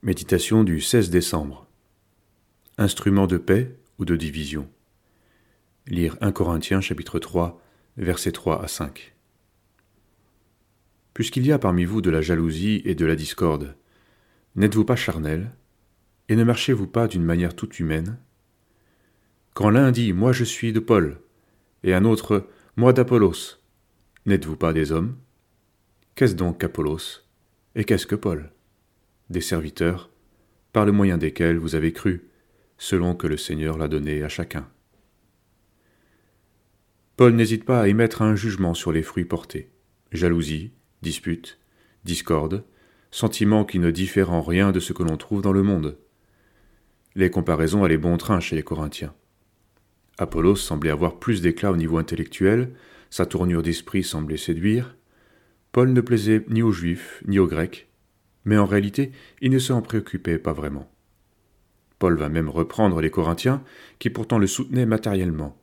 Méditation du 16 décembre. Instrument de paix ou de division. Lire 1 Corinthiens chapitre 3 versets 3 à 5. Puisqu'il y a parmi vous de la jalousie et de la discorde, n'êtes-vous pas charnel et ne marchez-vous pas d'une manière toute humaine? Quand l'un dit Moi je suis de Paul et un autre Moi d'Apollos, n'êtes-vous pas des hommes? Qu'est-ce donc qu'Apollos et qu'est-ce que Paul? Des serviteurs, par le moyen desquels vous avez cru, selon que le Seigneur l'a donné à chacun. Paul n'hésite pas à émettre un jugement sur les fruits portés jalousie, dispute, discorde, sentiments qui ne diffèrent en rien de ce que l'on trouve dans le monde. Les comparaisons allaient bon train chez les Corinthiens. Apollos semblait avoir plus d'éclat au niveau intellectuel, sa tournure d'esprit semblait séduire. Paul ne plaisait ni aux Juifs ni aux Grecs, mais en réalité il ne s'en préoccupait pas vraiment. Paul va même reprendre les Corinthiens, qui pourtant le soutenaient matériellement.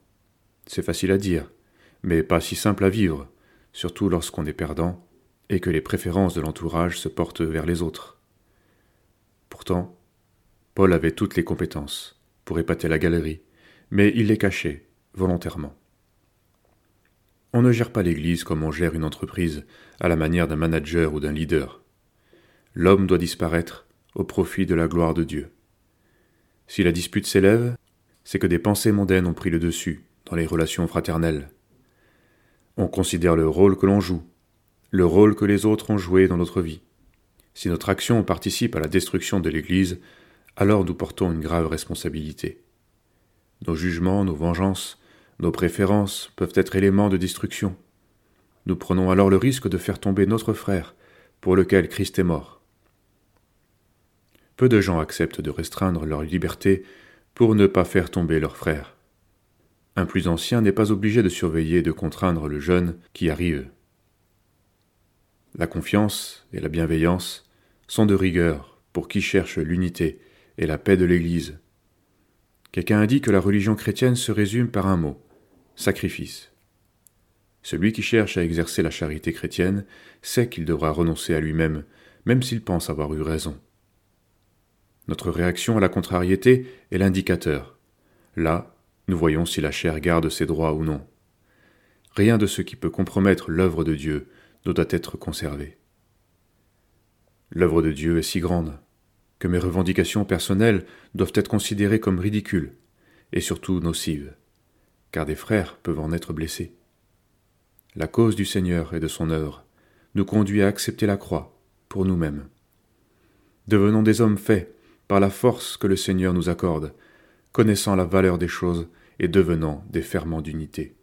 C'est facile à dire, mais pas si simple à vivre, surtout lorsqu'on est perdant et que les préférences de l'entourage se portent vers les autres. Pourtant, Paul avait toutes les compétences pour épater la galerie, mais il les cachait volontairement. On ne gère pas l'Église comme on gère une entreprise, à la manière d'un manager ou d'un leader l'homme doit disparaître au profit de la gloire de Dieu. Si la dispute s'élève, c'est que des pensées mondaines ont pris le dessus dans les relations fraternelles. On considère le rôle que l'on joue, le rôle que les autres ont joué dans notre vie. Si notre action participe à la destruction de l'Église, alors nous portons une grave responsabilité. Nos jugements, nos vengeances, nos préférences peuvent être éléments de destruction. Nous prenons alors le risque de faire tomber notre frère, pour lequel Christ est mort. Peu de gens acceptent de restreindre leur liberté pour ne pas faire tomber leurs frères. Un plus ancien n'est pas obligé de surveiller et de contraindre le jeune qui arrive. La confiance et la bienveillance sont de rigueur pour qui cherche l'unité et la paix de l'Église. Quelqu'un a dit que la religion chrétienne se résume par un mot sacrifice. Celui qui cherche à exercer la charité chrétienne sait qu'il devra renoncer à lui-même, même s'il pense avoir eu raison. Notre réaction à la contrariété est l'indicateur. Là, nous voyons si la chair garde ses droits ou non. Rien de ce qui peut compromettre l'œuvre de Dieu ne doit être conservé. L'œuvre de Dieu est si grande que mes revendications personnelles doivent être considérées comme ridicules et surtout nocives, car des frères peuvent en être blessés. La cause du Seigneur et de son œuvre nous conduit à accepter la croix pour nous-mêmes. Devenons des hommes faits par la force que le Seigneur nous accorde, connaissant la valeur des choses et devenant des ferments d'unité.